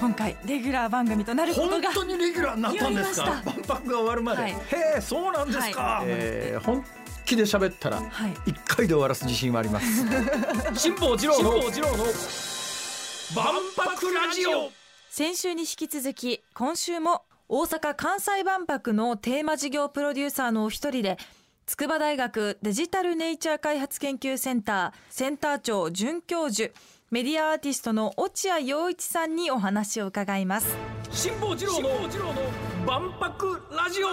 今回レギュラー番組となること本が当にレギュラーになったんですか？万博が終わるまで、はい。へえそうなんですか、はい。えー本気で喋ったらはい。一回で終わらす自信はあります。辛坊治郎の万博ラジオ。先週に引き続き今週も大阪・関西万博のテーマ事業プロデューサーのお一人で筑波大学デジタルネイチャー開発研究センターセンター長准教授メディアアーティストの落合陽一さんにお話を伺います。辛坊治郎の万博ラジオ。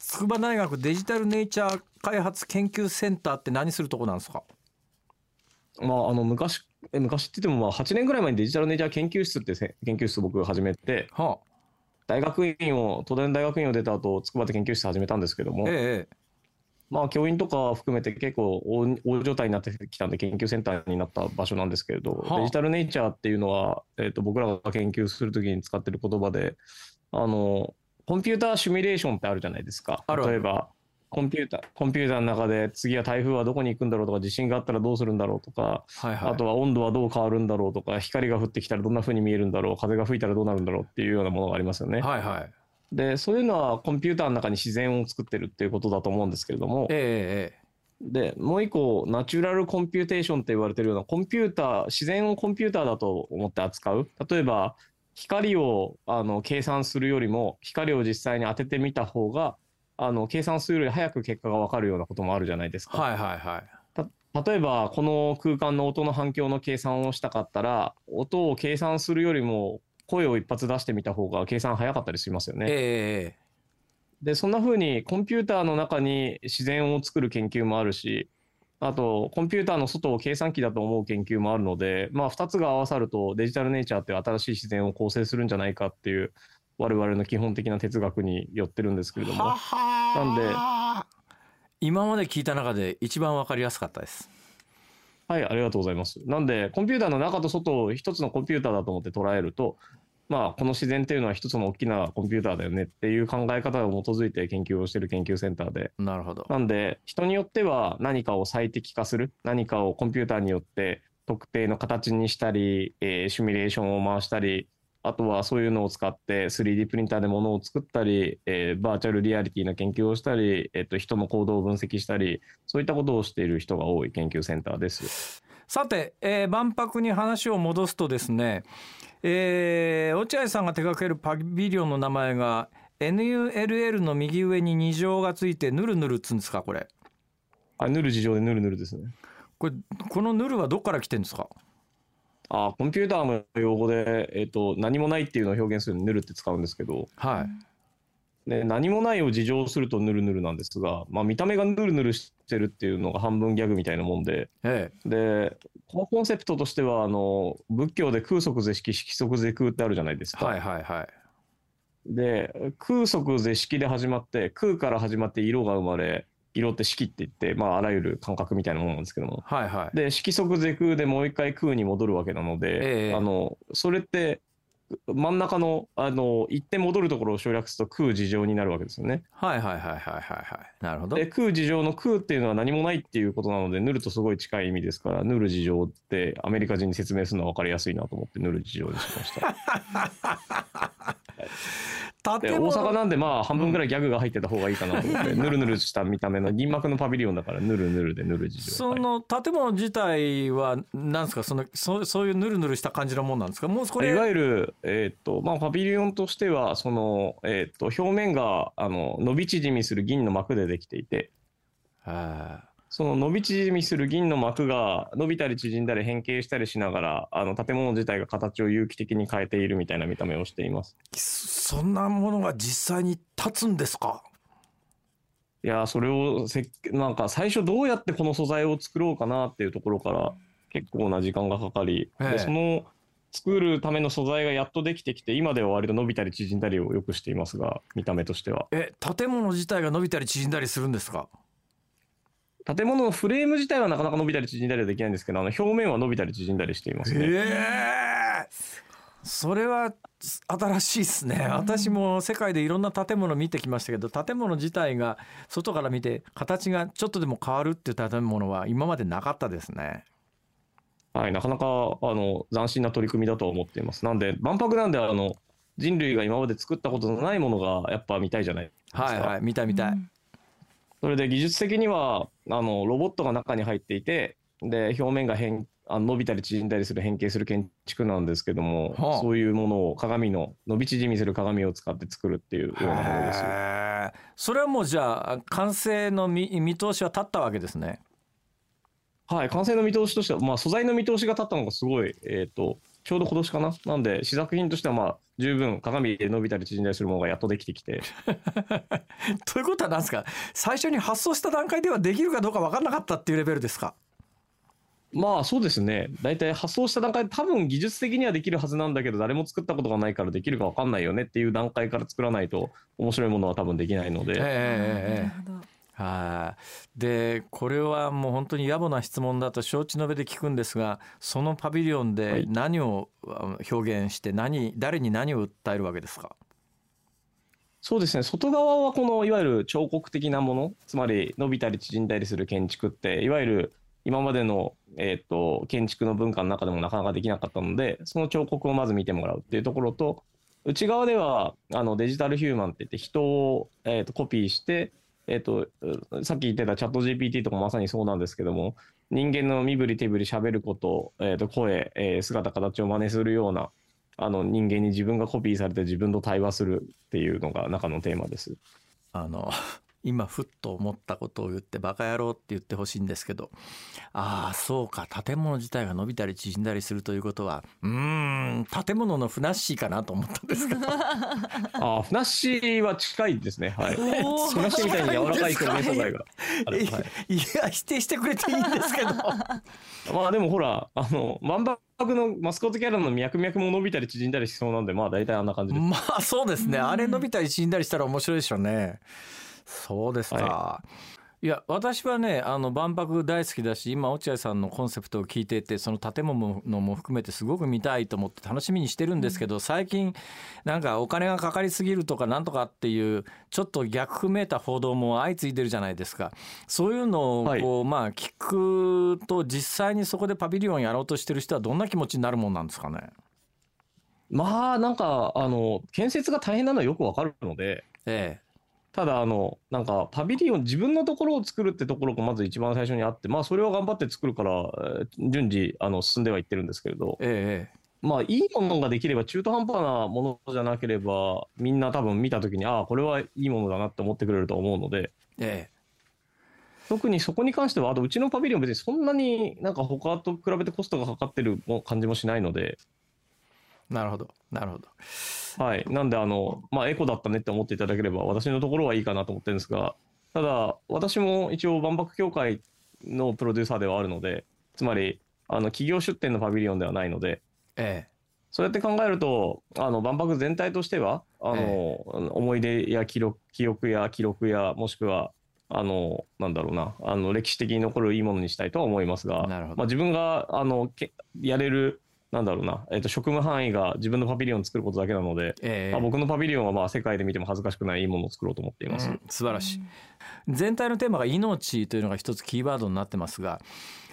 筑波大学デジタルネイチャー開発研究センターって何するとこなんですか？まあ、あの昔え昔って言ってもまあ8年ぐらい前にデジタルネイチャー研究室ってせ研究室を僕始めては大学院を東大の大学院を出た後筑波で研究室始めたんですけども、あ、ええまあ教員とか含めて結構大大状態になってきたんで研究センターになった場所なんですけれど、はあ。デジタルネイチャーっていうのは、えー、と僕らが研究するときに使ってる言葉であのコンピューターシミュレーションってあるじゃないですか。例えばコンピューターコンピューターの中で次は台風はどこに行くんだろうとか地震があったらどうするんだろうとかはいはい。あとは温度はどう変わるんだろうとか光が降ってきたらどんな風に見えるんだろう風が吹いたらどうなるんだろうっていうようなものがありますよね。はいはいでそういうのはコンピューターの中に自然を作ってるっていうことだと思うんですけれども。えええでもう一個 natural computation って言われてるようなコンピューター自然をコンピューターだと思って扱う。例えば光をあの計算するよりも光を実際に当ててみた方があの計算するより早く結果が分かるようなこともあるじゃないですか。えはいはいはい。例えばこの空間の音の反響の計算をしたかったら音を計算するよりも声を一発出してみた方が計算早かったりしますよね。ええでそんな風にコンピューターの中に自然を作る研究もあるしあとコンピューターの外を計算機だと思う研究もあるので、まあ、2つが合わさるとデジタルネイチャーっていう新しい自然を構成するんじゃないかっていう我々の基本的な哲学によってるんですけれども。なんで今まで聞いた中で一番わかりやすかったですはいありがとうございます。なんでコンピューターの中と外を一つのコンピューターだと思って捉えるとまあこの自然っていうのは一つの大きなコンピューターだよねっていう考え方を基づいて研究をしている研究センターで。なるほど。なんで、人によっては何かを最適化する、何かをコンピューターによって特定の形にしたり、えーシミュレーションを回したり、あとはそういうのを使って 3D プリンターで物を作ったり、えーバーチャルリアリティな研究をしたり、えっと人の行動を分析したり、そういったことをしている人が多い研究センターです。さて、えー万博に話を戻すとですね、えー落合さんが手掛けるパビリオンの名前が NULL の右上に2乗がついてヌルヌルっつうんですかこれあ、ヌル事情でヌルヌルですね。これこのヌルはどっから来てるんですか？あ、コンピューターの用語で、えっと何もないっていうのを表現するのにヌルって使うんですけど、はい。で何もないを自浄するとヌルヌルなんですが、まあ、見た目がヌルヌルしてるっていうのが半分ギャグみたいなもんで。えでこのコンセプトとしてはあの仏教で空即是式色即是空ってあるじゃないですか。えはいはいはい。で空即是式で始まって空から始まって色が生まれ色って式って言って、まあ、あらゆる感覚みたいなものなんですけども。はいはい。で色即是空でもう一回空に戻るわけなので、ええ。あのそれって真ん中のあの一点戻るところを省略すると空事情になるわけですよね。はいはいはいはいはいはい。なるほど。で空事情の空っていうのは何もないっていうことなのでヌルとすごい近い意味ですからヌル事情ってアメリカ人に説明するのは分かりやすいなと思ってヌル事情にしました。大阪なんでまあ半分ぐらいギャグが入ってた方がいいかなと思って、ヌルヌルした見た目の銀幕のパビリオンだからヌルヌルでヌル事情。そはいの建物自体はなんですか？そのそそういうヌルヌルした感じのもんなんですか？もうこれ。いわゆる、えーっとまあ、パビリオンとしてはその、えーっと表面があの伸び縮みする銀の膜でできていて。はその伸び縮みする銀の膜が伸びたり縮んだり変形したりしながらあの建物自体が形を有機的に変えているみたいな見た目をしています。いそんなものが実際に立つんですか？いやーそれをせっなんか最初どうやってこの素材を作ろうかなっていうところから結構な時間がかかり、ええ。でその作るための素材がやっとできてきて今では割と伸びたり縮んだりをよくしていますが見た目としては。え建物自体が伸びたり縮んだりするんですか？建物のフレーム自体はなかなか伸びたり縮んだりはできないんですけどあの表面は伸びたり縮んだりしていますね。ええそれは新しいですね私も世界でいろんな建物見てきましたけど建物自体が外から見て形がちょっとでも変わるっていう建物は今までなかったですねはい、なかなかあの斬新な取り組みだと思っています。なんで、万博なんであの人類が今まで作ったことのないものがやっぱ見たいじゃないですか。はいはい見たい見たい、うんそれで技術的にはあのロボットが中に入っていてで表面が変あの伸びたり縮んだりする変形する建築なんですけども、はあ。そういうものを鏡の伸び縮みする鏡を使って作るっていうようなものです。それはもうじゃあ完成の見見通しは立ったわけですね。はい、完成の見通しとしては、まあ、素材の見通しが立ったのがすごい、えー、とちょうど今年かな？なんで試作品としてはまあ十分鏡で伸びたり縮んだりするものがやっとできてきて。ということは何ですか？最初に発送した段階ではできるかどうか分からなかったっていうレベルですか？まあそうですね。大体発送した段階で多分技術的にはできるはずなんだけど誰も作ったことがないからできるか分かんないよねっていう段階から作らないと面白いものは多分できないので、ええええええ。なるほどはい。でこれはもう本当に野暮な質問だと承知の上で聞くんですがそのパビリオンはでい。何をあ表現して何誰に何を訴えるわけですか？そうですね。外側はこのいわゆる彫刻的なものつまり伸びたり縮んだりする建築っていわゆる今までの、えー、と建築の文化の中でもなかなかできなかったのでその彫刻をまず見てもらうっていうところと内側ではあのデジタルヒューマンって言って人を、えー、とコピーして、えっ、とさっき言ってたチャット GPT とかまさにそうなんですけども人間の身振り手振り喋ること,、えー、と声、えー姿形を真似するようなあの人間に自分がコピーされて自分と対話するっていうのが中のテーマです。あの今ふっと思ったことを言ってバカ野郎って言ってほしいんですけどああそうか建物自体が伸びたり縮んだりするということはうーん建物のふなっしーかなと思ったんですけど ああ、ふなっしーは近いですね。はい。ふなっしーみたいに柔らかい表面素材が。はい。いや否定してくれていいんですけど まあでもほら、あの、万博のマスコットキャラの脈々も伸びたり縮んだりしそうなんで、まあ大体あんな感じです。まあそうですねうんあれ伸びたり縮んだりしたら面白いでしょうねそうですか、、はい。や私はねあの万博大好きだし今落合さんのコンセプトを聞いていてその建物のも含めてすごく見たいと思って楽しみにしてるんですけど、最近なんかお金がかかりすぎるとかなんとかっていうちょっと逆めいた報道も相次いでるじゃないですか。そういうのをこう、まあ聞くと実際にそこでパビリオンやろうとしてる人はどんな気持ちになるもんなんですかね。まあなんか、あの、建設が大変なのはよくわかるので、えただあの、なんかパビリオン、自分のところを作るってところがまず一番最初にあって、まあそれは頑張って作るから、えー順次あの進んではいってるんですけれど、えええまあ、いいものができれば、中途半端なものじゃなければ、みんな多分見たときに、ああ、これはいいものだなって思ってくれると思うので、ええ。特にそこに関しては、あとうちのパビリオン別にそんなになんか他と比べてコストがかかってる感じもしないので、えなるほどなるほどはい。なんで、あの、まあ、エコだったねって思っていただければ、私のところはいいかなと思ってるんですが、ただ、私も一応万博協会のプロデューサーではあるので、つまり、あの、企業出展のパビリオンではないので、ええ。そうやって考えると、あの万博全体としては、あの、え。思い出や記録、記憶や記録や、もしくは、あの、なんだろうな、あの、歴史的に残るいいものにしたいとは思いますが、なるほど。まあ、自分が、あの、けやれる、なんだろうな、えっ、と、職務範囲が自分のパビリオンを作ることだけなので、ええ。まあ、僕のパビリオンはまあ世界で見ても恥ずかしくないいいものを作ろうと思っています。うん素晴らしい。全体のテーマが命というのが一つキーワードになってますが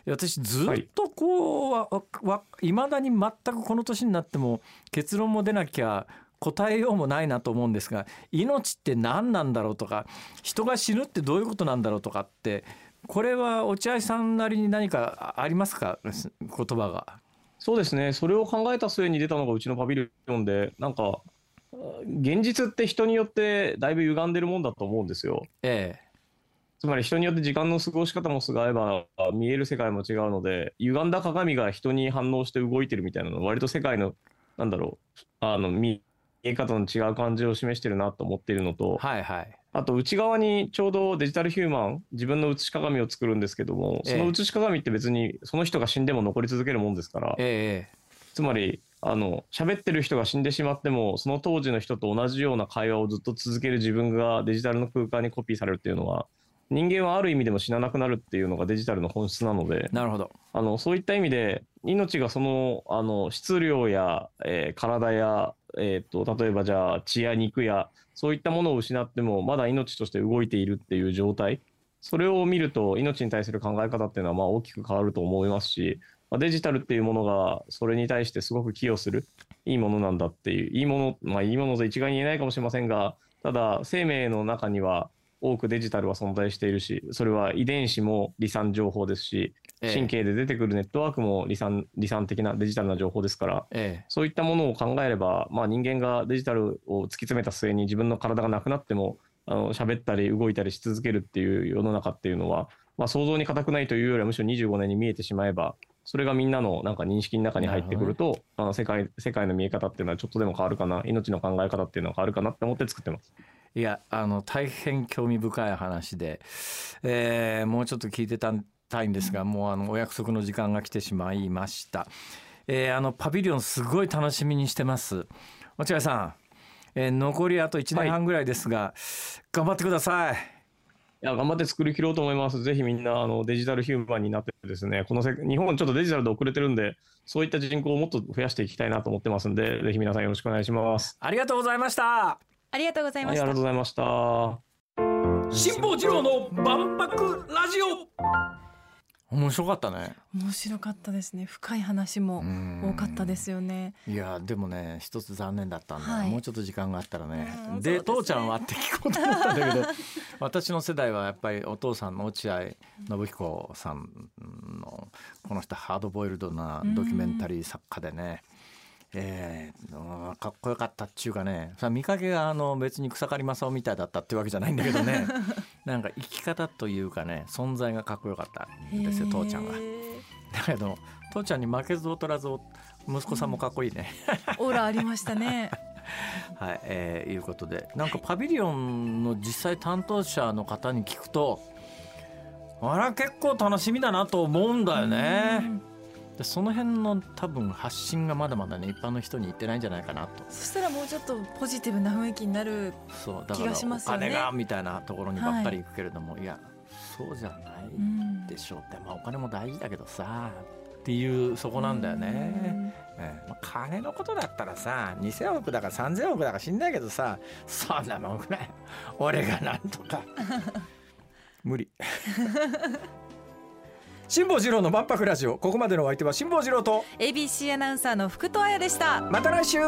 私ずっとこうわわいまだに全くこの年になっても結論も出なきゃ答えようもないなと思うんですが命って何なんだろうとか人が死ぬってどういうことなんだろうとかってこれは落合さんなりに何かありますか？言葉が。そうですね、それを考えた末に出たのがうちのパビリオンで、なんか、現実って人によってだいぶ歪んでるもんだと思うんですよ。えつまり人によって時間の過ごし方も違えば見える世界も違うので歪んだ鏡が人に反応して動いてるみたいなのは割と世界のなんだろうあの見え方の違う感じを示してるなと思っているのとえはいはい。あと内側にちょうどデジタルヒューマン自分の写し鏡を作るんですけどもええその写し鏡って別にその人が死んでも残り続けるもんですからええつまりあの喋ってる人が死んでしまってもその当時の人と同じような会話をずっと続ける自分がデジタルの空間にコピーされるっていうのは人間はある意味でも死ななくなるっていうのがデジタルの本質なのでなるほど。あのそういった意味で命がそのあの質量や、えー体や、えー、と例えばじゃあ血や肉やそういったものを失ってもまだ命として動いているっていう状態。それを見ると命に対する考え方っていうのはまあ大きく変わると思いますしまあデジタルっていうものがそれに対してすごく寄与するいいものなんだっていういいものまあいいものと一概に言えないかもしれませんがただ生命の中には多くデジタルは存在しているしそれは遺伝子も離散情報ですし神経で出てくるネットワークも離散離散的なデジタルな情報ですからええ。そういったものを考えれば、まあ、人間がデジタルを突き詰めた末に自分の体がなくなってもあの喋ったり動いたりし続けるっていう世の中っていうのは、まあ、想像に難くないというよりはむしろ25年に見えてしまえばそれがみんなのなんか認識の中に入ってくるとあの世界世界の見え方っていうのはちょっとでも変わるかな命の考え方っていうのは変わるかなって思って作ってます。いやあの大変興味深い話で、えーもうちょっと聞いてたたいんですが、もうあのお約束の時間が来てしまいました、えーあのパビリオンすごい楽しみにしてます。落合さん、えー残りあと1年半ぐらいですが、頑張ってください。いや頑張って作り切ろうと思います。ぜひみんなあのデジタルヒューマンになってですね、このせ日本ちょっとデジタルで遅れてるんで、そういった人口をもっと増やしていきたいなと思ってますんで、ぜひ皆さんよろしくお願いします。ありがとうございました。ありがとうございはい、ました。ありがとうございました。辛坊治郎の万博ラジオ面白かったね。面白かったですね。深い話も多かったですよね。いやでもね一つ残念だったんだ。よ、はい。もうちょっと時間があったらね。うんでね。父ちゃんはって聞こうと思ったんだけど 私の世代はやっぱりお父さんの落合信彦さんのこの人ハードボイルドなドキュメンタリー作家でね、えーうんかっこよかったっていうかねさ見かけがあの別に草刈正雄みたいだったってわけじゃないんだけどね なんか生き方というかね存在がかっこよかったんですよ父ちゃんは。だけど父ちゃんに負けず劣らず息子さんもかっこいいね。オーラありましたね はい、えーいうことでなんかパビリオンの実際担当者の方に聞くとあら結構楽しみだなと思うんだよね。でその辺の多分発信がまだまだね一般の人に言ってないんじゃないかなと。そしたらもうちょっとポジティブな雰囲気になる気がしますよね。金がみたいなところにばっかり行くけれども、い、やそうじゃないうんでしょうって、まあ、お金も大事だけどさっていうそこなんだよね。ええ。まあ、金のことだったらさ2,000億だか3,000億だか知んないけどさそんなもんぐらい。俺がなんとか。無理辛坊治郎の万博ラジオ。ここまでのお相手は辛坊治郎と。ABC アナウンサーの福戸彩でした。また来週